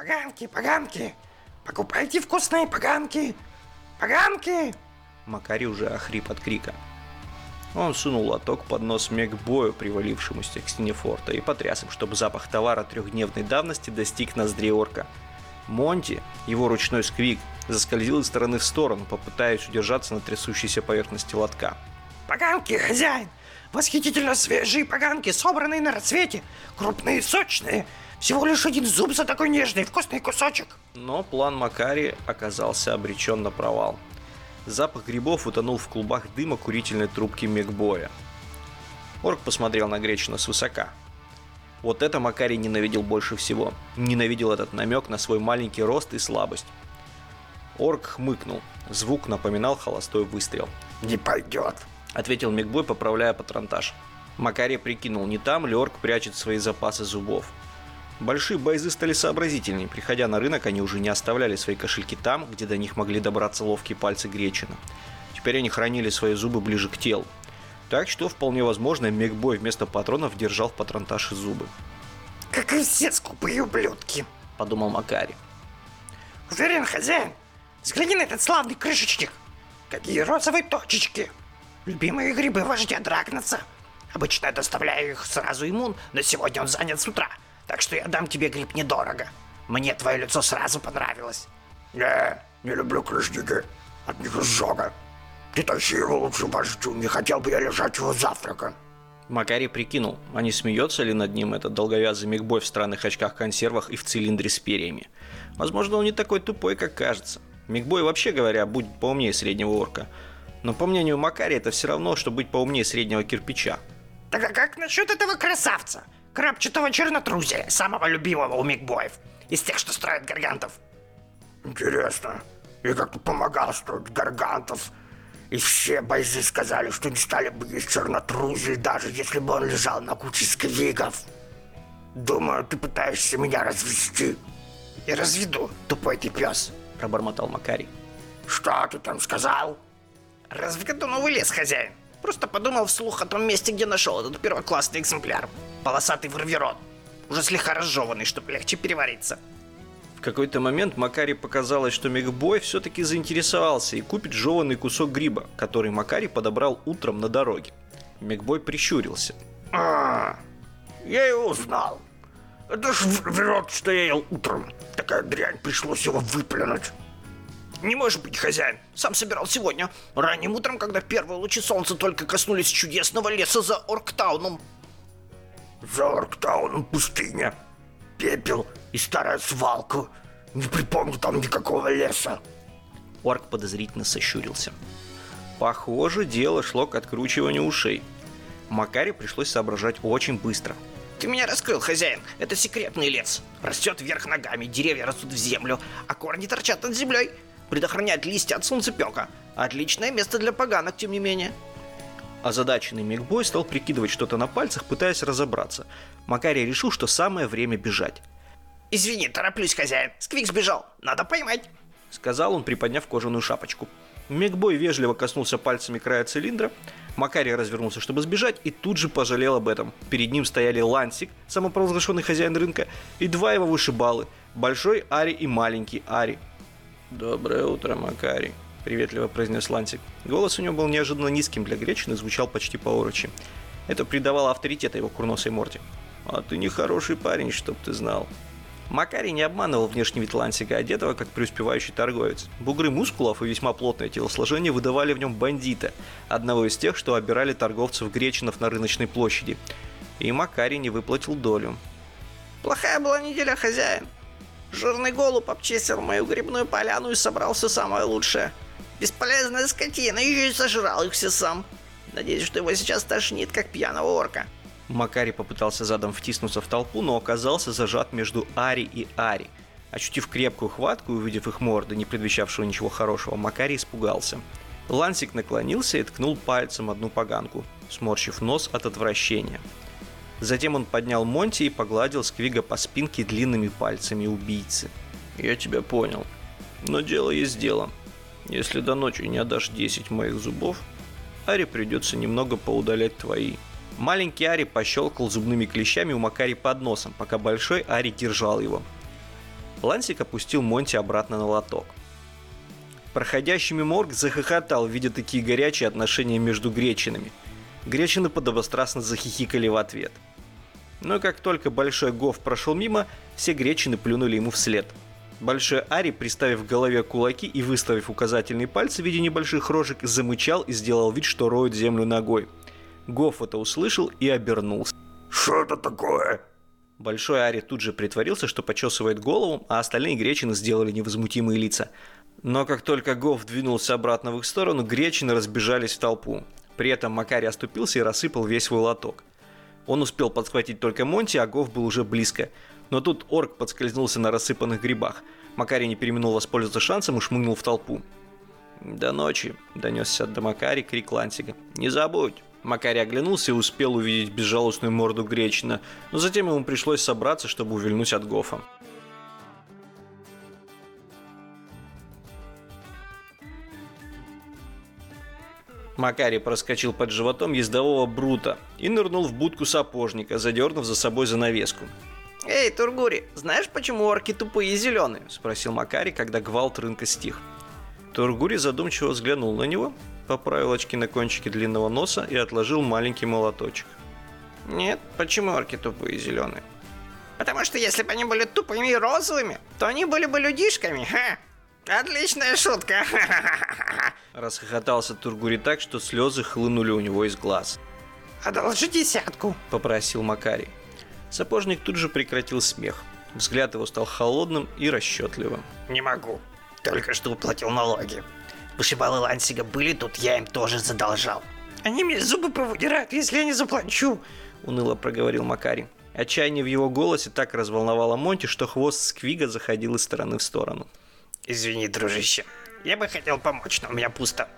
Поганки, поганки! Покупайте вкусные поганки! Поганки! Макари уже охрип от крика. Он сунул лоток под нос Мегбою, привалившемуся к стене форта, и потряс им, чтобы запах товара трехдневной давности достиг ноздрей орка. Монти, его ручной сквик, заскользил из стороны в сторону, попытаясь удержаться на трясущейся поверхности лотка. Поганки, хозяин! Восхитительно свежие поганки, собранные на рассвете, крупные, сочные. Всего лишь один зуб за такой нежный, вкусный кусочек. Но план Макари оказался обречен на провал. Запах грибов утонул в клубах дыма курительной трубки Мегбоя. Орк посмотрел на Гречина свысока. Вот это Макари ненавидел больше всего. Ненавидел этот намек на свой маленький рост и слабость. Орк хмыкнул. Звук напоминал холостой выстрел. Не пойдет. Ответил Мегбой, поправляя патронтаж. Макари прикинул, не там ли орк прячет свои запасы зубов. Большие бойзы стали сообразительнее. Приходя на рынок, они уже не оставляли свои кошельки там, где до них могли добраться ловкие пальцы Гречина. Теперь они хранили свои зубы ближе к телу. Так что, вполне возможно, Мегбой вместо патронов держал в патронташе зубы. Как все скупые ублюдки, подумал Макари. Уверен, хозяин, взгляни на этот славный крышечник. Какие розовые точечки. Любимые грибы вождя Драгнаца. Обычно я доставляю их сразу иммун, но сегодня он занят с утра. Так что я дам тебе гриб недорого. Мне твое лицо сразу понравилось. Не, не люблю крышники. От них изжога. Ты тащи его лучше вождю, не хотел бы я лежать его завтрака. Макари прикинул, а не смеется ли над ним этот долговязый мигбой в странных очках-консервах и в цилиндре с перьями. Возможно, он не такой тупой, как кажется. Мигбой, вообще говоря, будет поумнее среднего орка. Но по мнению Макари, это все равно, что быть поумнее среднего кирпича. Так а как насчет этого красавца? крапчатого чернотрузия, самого любимого у мигбоев, из тех, что строят гаргантов. Интересно, я как-то помогал строить гаргантов, и все бойцы сказали, что не стали бы есть чернотрузий, даже если бы он лежал на куче сквигов. Думаю, ты пытаешься меня развести. Я разведу, тупой ты пес, пробормотал Макари. Что ты там сказал? Разведу новый лес, хозяин. Просто подумал вслух о том месте, где нашел этот первоклассный экземпляр полосатый варверон, уже слегка разжеванный, чтобы легче перевариться. В какой-то момент Макари показалось, что Мегбой все-таки заинтересовался и купит жеванный кусок гриба, который Макари подобрал утром на дороге. Мегбой прищурился. А, я его узнал. Это ж врет, что я ел утром. Такая дрянь, пришлось его выплюнуть. Не может быть, хозяин. Сам собирал сегодня. Ранним утром, когда первые лучи солнца только коснулись чудесного леса за Орктауном. Зорктаун пустыня, пепел и старая свалка. Не припомню там никакого леса. Орк подозрительно сощурился. Похоже, дело шло к откручиванию ушей. Макаре пришлось соображать очень быстро. Ты меня раскрыл, хозяин. Это секретный лес. Растет вверх ногами, деревья растут в землю, а корни торчат над землей. Предохраняет листья от солнцепека. Отличное место для поганок, тем не менее. Озадаченный Мигбой стал прикидывать что-то на пальцах, пытаясь разобраться. Макарий решил, что самое время бежать. «Извини, тороплюсь, хозяин. Сквик сбежал. Надо поймать!» Сказал он, приподняв кожаную шапочку. Мегбой вежливо коснулся пальцами края цилиндра. Макарий развернулся, чтобы сбежать, и тут же пожалел об этом. Перед ним стояли Лансик, самопровозглашенный хозяин рынка, и два его вышибалы – большой Ари и маленький Ари. «Доброе утро, Макарий», — приветливо произнес Лантик. Голос у него был неожиданно низким для гречины, звучал почти по-орочи. Это придавало авторитета его курносой морде. «А ты не хороший парень, чтоб ты знал». Макарий не обманывал внешний вид Лансика, одетого как преуспевающий торговец. Бугры мускулов и весьма плотное телосложение выдавали в нем бандита, одного из тех, что обирали торговцев гречинов на рыночной площади. И Макарий не выплатил долю. «Плохая была неделя, хозяин. Жирный голубь обчистил мою грибную поляну и собрал все самое лучшее. Бесполезная скотина, еще и сожрал их все сам. Надеюсь, что его сейчас тошнит, как пьяного орка. Макари попытался задом втиснуться в толпу, но оказался зажат между Ари и Ари. Ощутив крепкую хватку и увидев их морды, не предвещавшего ничего хорошего, Макари испугался. Лансик наклонился и ткнул пальцем одну поганку, сморщив нос от отвращения. Затем он поднял Монти и погладил Сквига по спинке длинными пальцами убийцы. «Я тебя понял. Но дело есть дело. Если до ночи не отдашь 10 моих зубов, Ари придется немного поудалять твои. Маленький Ари пощелкал зубными клещами у Макари под носом, пока большой Ари держал его. Лансик опустил Монти обратно на лоток. Проходящий мимо орк захохотал, видя такие горячие отношения между гречинами. Гречины подобострастно захихикали в ответ. Но как только Большой Гов прошел мимо, все гречины плюнули ему вслед. Большой Ари, приставив к голове кулаки и выставив указательные пальцы в виде небольших рожек, замычал и сделал вид, что роет землю ногой. Гоф это услышал и обернулся. Что это такое? Большой Ари тут же притворился, что почесывает голову, а остальные гречины сделали невозмутимые лица. Но как только Гоф двинулся обратно в их сторону, гречины разбежались в толпу. При этом Макари оступился и рассыпал весь свой лоток. Он успел подхватить только Монти, а Гоф был уже близко. Но тут орк подскользнулся на рассыпанных грибах. Макари не переминул воспользоваться шансом и шмыгнул в толпу. «До ночи», — донесся до Макари крик Лансига. «Не забудь». Макари оглянулся и успел увидеть безжалостную морду Гречина, но затем ему пришлось собраться, чтобы увильнуть от Гофа. Макари проскочил под животом ездового Брута и нырнул в будку сапожника, задернув за собой занавеску. Эй, Тургури, знаешь, почему орки тупые и зеленые? Спросил Макари, когда гвалт рынка стих. Тургури задумчиво взглянул на него, поправил очки на кончике длинного носа и отложил маленький молоточек. Нет, почему орки тупые и зеленые? Потому что если бы они были тупыми и розовыми, то они были бы людишками, ха! Отличная шутка! Расхохотался Тургури так, что слезы хлынули у него из глаз. Одолжи десятку, попросил Макари. Сапожник тут же прекратил смех. Взгляд его стал холодным и расчетливым. Не могу. Только что уплатил налоги. Вышибалы Лансига были тут, я им тоже задолжал. Они мне зубы повыдирают, если я не заплачу, уныло проговорил Макари. Отчаяние в его голосе так разволновало Монти, что хвост Сквига заходил из стороны в сторону. Извини, дружище. Я бы хотел помочь, но у меня пусто.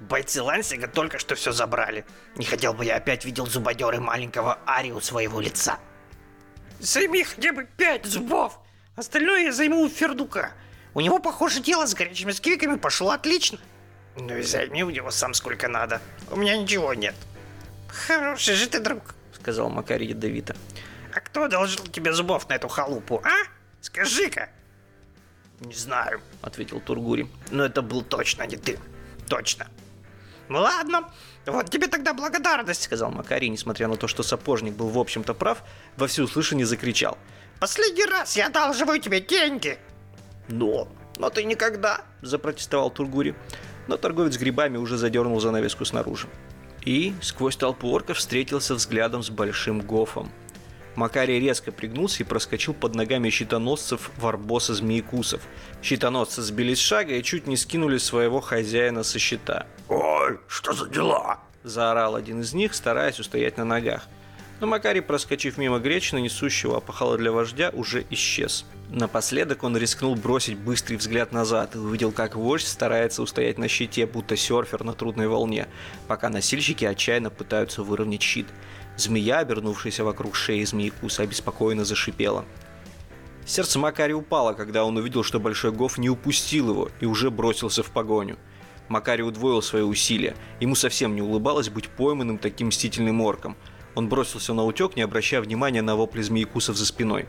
Бойцы Лансига только что все забрали. Не хотел бы я опять видел зубодеры маленького Ари у своего лица. Займи хотя бы пять зубов. Остальное я займу у Фердука. У него, похоже, дело с горячими сквиками пошло отлично. Ну и займи у него сам сколько надо. У меня ничего нет. Хороший же ты друг, сказал Макарий ядовито. А кто одолжил тебе зубов на эту халупу, а? Скажи-ка. «Не знаю», — ответил Тургури. «Но это был точно не ты. Точно». «Ну ладно, вот тебе тогда благодарность», — сказал Макари, несмотря на то, что сапожник был в общем-то прав, во всеуслышание закричал. «Последний раз я одалживаю тебе деньги!» «Но, но ты никогда!» — запротестовал Тургури. Но торговец грибами уже задернул занавеску снаружи. И сквозь толпу орков встретился взглядом с Большим Гофом — Макарий резко пригнулся и проскочил под ногами щитоносцев варбоса змеекусов. Щитоносцы сбились с шага и чуть не скинули своего хозяина со щита. «Ой, что за дела?» – заорал один из них, стараясь устоять на ногах. Но Макарий, проскочив мимо Гречина, несущего опахала для вождя, уже исчез. Напоследок он рискнул бросить быстрый взгляд назад и увидел, как вождь старается устоять на щите, будто серфер на трудной волне, пока носильщики отчаянно пытаются выровнять щит. Змея, обернувшаяся вокруг шеи змеекуса, обеспокоенно зашипела. Сердце Макари упало, когда он увидел, что Большой Гоф не упустил его и уже бросился в погоню. Макари удвоил свои усилия. Ему совсем не улыбалось быть пойманным таким мстительным орком. Он бросился на утек, не обращая внимания на вопли змеекусов за спиной.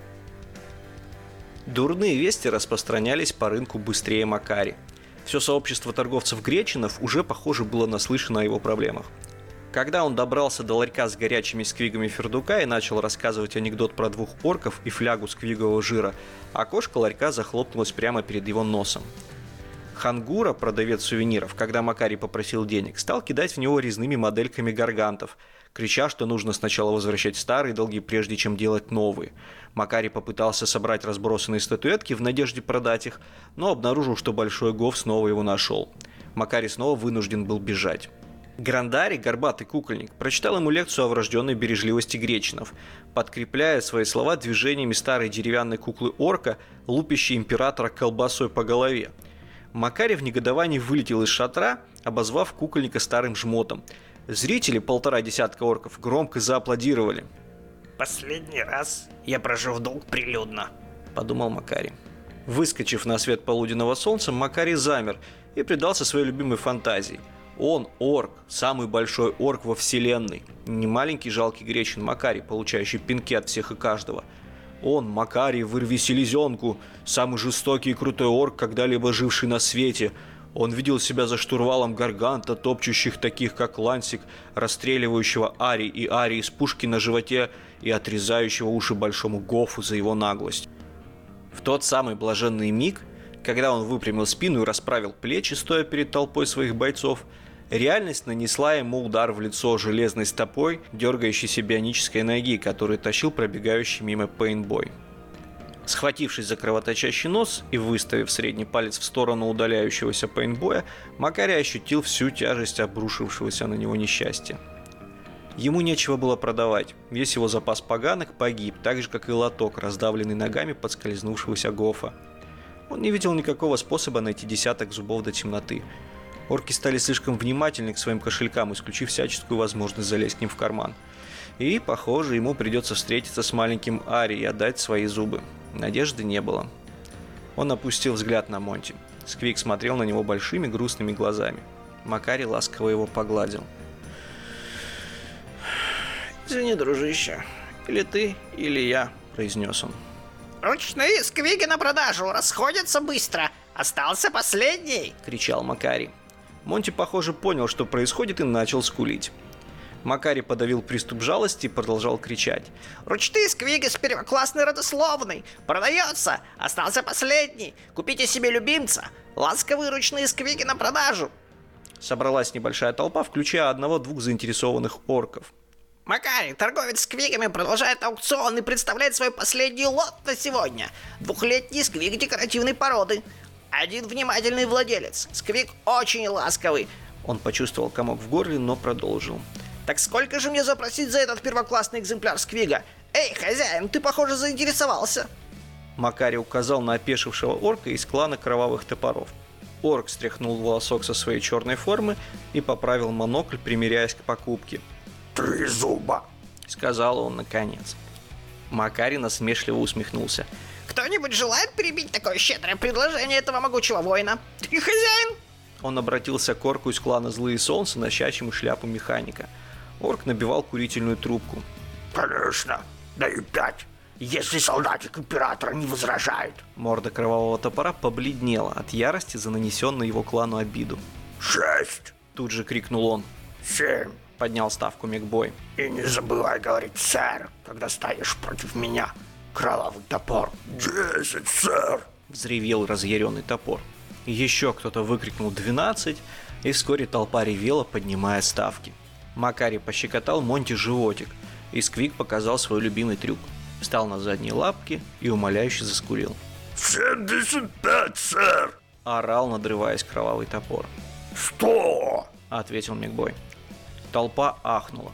Дурные вести распространялись по рынку быстрее Макари. Все сообщество торговцев Гречинов уже, похоже, было наслышано о его проблемах. Когда он добрался до ларька с горячими сквигами Фердука и начал рассказывать анекдот про двух орков и флягу сквигового жира, окошко ларька захлопнулось прямо перед его носом. Хангура, продавец сувениров, когда Макари попросил денег, стал кидать в него резными модельками гаргантов, крича, что нужно сначала возвращать старые долги, прежде чем делать новые. Макари попытался собрать разбросанные статуэтки в надежде продать их, но обнаружил, что Большой Гов снова его нашел. Макари снова вынужден был бежать. Грандари, горбатый кукольник, прочитал ему лекцию о врожденной бережливости гречинов, подкрепляя свои слова движениями старой деревянной куклы орка, лупящей императора колбасой по голове. Макарий в негодовании вылетел из шатра, обозвав кукольника старым жмотом. Зрители, полтора десятка орков, громко зааплодировали. «Последний раз я прошу в долг прилюдно», — подумал Макарий. Выскочив на свет полуденного солнца, Макарий замер и предался своей любимой фантазии — он орк, самый большой орк во вселенной. Не маленький жалкий гречин Макарий, получающий пинки от всех и каждого. Он, Макарий, вырви селезенку, самый жестокий и крутой орк, когда-либо живший на свете. Он видел себя за штурвалом гарганта, топчущих таких, как Лансик, расстреливающего Ари и Ари из пушки на животе и отрезающего уши большому Гофу за его наглость. В тот самый блаженный миг, когда он выпрямил спину и расправил плечи, стоя перед толпой своих бойцов, реальность нанесла ему удар в лицо железной стопой, дергающейся бионической ноги, который тащил пробегающий мимо пейнтбой. Схватившись за кровоточащий нос и выставив средний палец в сторону удаляющегося пейнтбоя, Макарий ощутил всю тяжесть обрушившегося на него несчастья. Ему нечего было продавать, весь его запас поганок погиб, так же, как и лоток, раздавленный ногами подскользнувшегося Гофа. Он не видел никакого способа найти десяток зубов до темноты. Орки стали слишком внимательны к своим кошелькам, исключив всяческую возможность залезть к ним в карман. И, похоже, ему придется встретиться с маленьким Ари и отдать свои зубы. Надежды не было. Он опустил взгляд на Монти. Сквик смотрел на него большими грустными глазами. Макари ласково его погладил – «Извини, дружище. Или ты, или я», — произнес он. «Ручные сквиги на продажу, расходятся быстро. Остался последний!» — кричал Макари. Монти, похоже, понял, что происходит, и начал скулить. Макари подавил приступ жалости и продолжал кричать. «Ручные сквиги с первоклассной родословной! Продается! Остался последний! Купите себе любимца! Ласковые ручные сквиги на продажу!» Собралась небольшая толпа, включая одного-двух заинтересованных орков. Макарий, торговец сквигами, продолжает аукцион и представляет свой последний лот на сегодня. Двухлетний сквиг декоративной породы. Один внимательный владелец. Сквиг очень ласковый. Он почувствовал комок в горле, но продолжил. Так сколько же мне запросить за этот первоклассный экземпляр сквига? Эй, хозяин, ты, похоже, заинтересовался. Макари указал на опешившего орка из клана кровавых топоров. Орк стряхнул волосок со своей черной формы и поправил монокль, примиряясь к покупке – три зуба!» — сказал он наконец. Макари насмешливо усмехнулся. «Кто-нибудь желает перебить такое щедрое предложение этого могучего воина? Ты хозяин?» Он обратился к орку из клана Злые Солнца, носящему шляпу механика. Орк набивал курительную трубку. «Конечно, даю пять, если солдатик императора не возражает». Морда кровавого топора побледнела от ярости за нанесенную его клану обиду. «Шесть!» Тут же крикнул он. «Семь!» поднял ставку Мигбой. И не забывай говорить «сэр», когда стоишь против меня. Кровавый топор. «Десять, сэр!» Взревел разъяренный топор. Еще кто-то выкрикнул «двенадцать», и вскоре толпа ревела, поднимая ставки. Макари пощекотал Монти животик, и Сквик показал свой любимый трюк. Встал на задние лапки и умоляюще заскурил. «Семьдесят пять, сэр!» Орал, надрываясь кровавый топор. «Сто!» — ответил Мигбой. Толпа ахнула.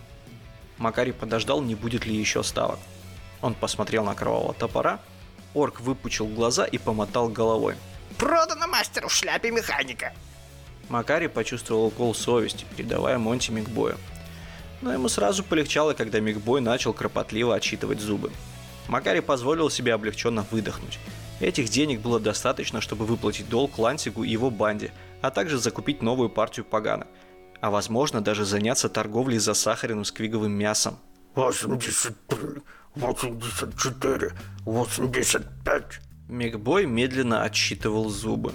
Макарий подождал, не будет ли еще ставок. Он посмотрел на кровавого топора, орк выпучил глаза и помотал головой. «Продано мастеру в шляпе механика!» Макарий почувствовал укол совести, передавая Монти Мигбою. Но ему сразу полегчало, когда Мигбой начал кропотливо отсчитывать зубы. Макарий позволил себе облегченно выдохнуть. Этих денег было достаточно, чтобы выплатить долг Лансигу и его банде, а также закупить новую партию поганок – а возможно даже заняться торговлей засахаренным сквиговым мясом. 83, 84, 85. Мегбой медленно отсчитывал зубы.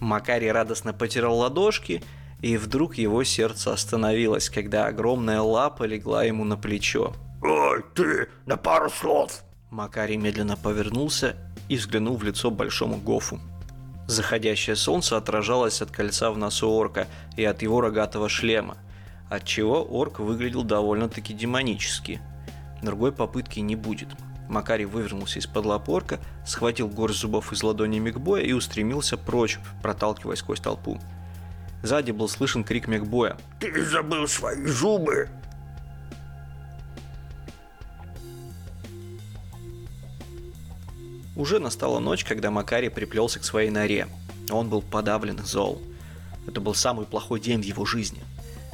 Макарий радостно потирал ладошки, и вдруг его сердце остановилось, когда огромная лапа легла ему на плечо. «Ой, ты, на пару слов!» Макарий медленно повернулся и взглянул в лицо большому Гофу. Заходящее солнце отражалось от кольца в носу орка и от его рогатого шлема, отчего орк выглядел довольно-таки демонически. Другой попытки не будет. Макарий вывернулся из-под лап орка, схватил горсть зубов из ладони Мегбоя и устремился прочь, проталкиваясь сквозь толпу. Сзади был слышен крик Мегбоя. «Ты забыл свои зубы!» Уже настала ночь, когда Макарий приплелся к своей норе. Он был подавлен и зол. Это был самый плохой день в его жизни.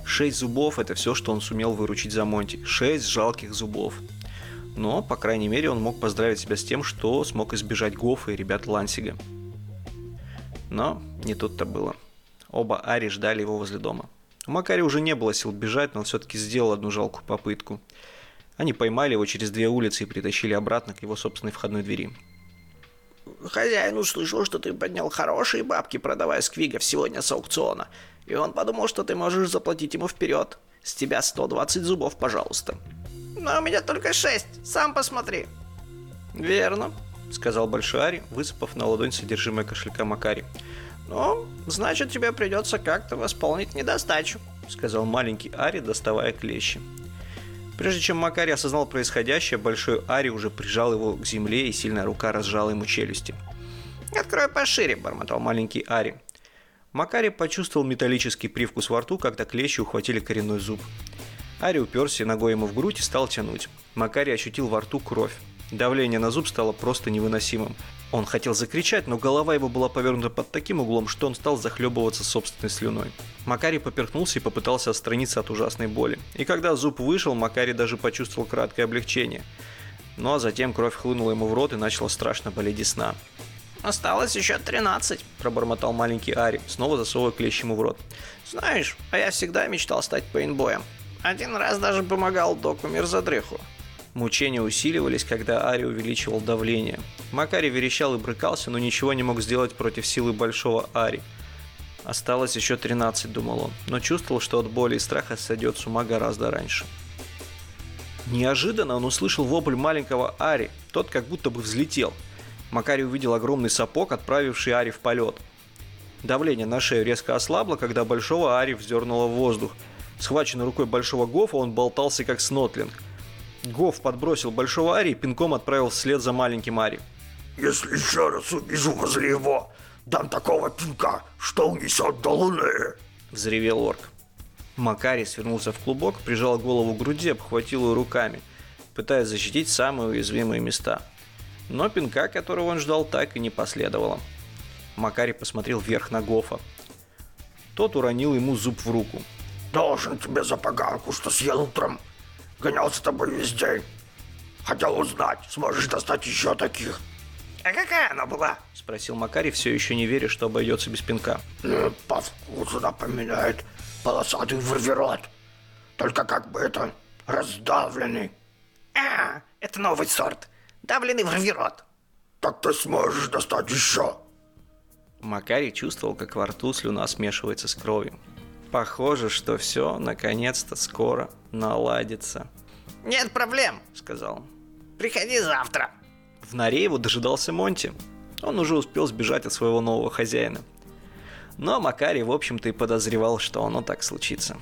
Шесть зубов – это все, что он сумел выручить за Монти. Шесть жалких зубов. Но, по крайней мере, он мог поздравить себя с тем, что смог избежать Гофа и ребят Лансига. Но не тут-то было. Оба Ари ждали его возле дома. У Макари уже не было сил бежать, но он все-таки сделал одну жалкую попытку. Они поймали его через две улицы и притащили обратно к его собственной входной двери. Хозяин услышал, что ты поднял хорошие бабки, продавая сквигов сегодня с аукциона. И он подумал, что ты можешь заплатить ему вперед. С тебя 120 зубов, пожалуйста. Но у меня только 6. Сам посмотри. Верно, сказал Большой Ари, высыпав на ладонь содержимое кошелька Макари. Ну, значит, тебе придется как-то восполнить недостачу, сказал маленький Ари, доставая клещи. Прежде чем Макари осознал происходящее, Большой Ари уже прижал его к земле, и сильная рука разжала ему челюсти. «Открой пошире», — бормотал маленький Ари. Макари почувствовал металлический привкус во рту, когда клещи ухватили коренной зуб. Ари уперся ногой ему в грудь и стал тянуть. Макари ощутил во рту кровь. Давление на зуб стало просто невыносимым. Он хотел закричать, но голова его была повернута под таким углом, что он стал захлебываться собственной слюной. Макари поперхнулся и попытался отстраниться от ужасной боли. И когда зуб вышел, Макари даже почувствовал краткое облегчение. Ну а затем кровь хлынула ему в рот и начала страшно болеть десна. «Осталось еще 13», – пробормотал маленький Ари, снова засовывая клещ ему в рот. «Знаешь, а я всегда мечтал стать пейнтбоем. Один раз даже помогал доку Мирзадрыху. Мучения усиливались, когда Ари увеличивал давление. Макари верещал и брыкался, но ничего не мог сделать против силы большого Ари. Осталось еще 13, думал он, но чувствовал, что от боли и страха сойдет с ума гораздо раньше. Неожиданно он услышал вопль маленького Ари, тот как будто бы взлетел. Макари увидел огромный сапог, отправивший Ари в полет. Давление на шею резко ослабло, когда большого Ари вздернуло в воздух. Схваченный рукой большого Гофа он болтался как снотлинг – Гоф подбросил большого Ари и пинком отправил вслед за маленьким Ари. «Если еще раз увижу возле его, дам такого пинка, что унесет до луны!» – взревел орк. Макари свернулся в клубок, прижал голову к груди, обхватил ее руками, пытаясь защитить самые уязвимые места. Но пинка, которого он ждал, так и не последовало. Макари посмотрел вверх на Гофа. Тот уронил ему зуб в руку. «Должен тебе за поганку, что съел утром!» Гонял с тобой весь день. Хотел узнать, сможешь достать еще таких. А какая она была? Спросил Макарий, все еще не веря, что обойдется без пинка. Ну, по вкусу напоминает полосатый вырверот. Только как бы это раздавленный. А, это новый сорт. Давленный вырверот. Так ты сможешь достать еще. Макарий чувствовал, как во рту слюна смешивается с кровью. Похоже, что все наконец-то скоро наладится. «Нет проблем», — сказал он. «Приходи завтра». В норе его дожидался Монти. Он уже успел сбежать от своего нового хозяина. Но Макари, в общем-то, и подозревал, что оно так случится.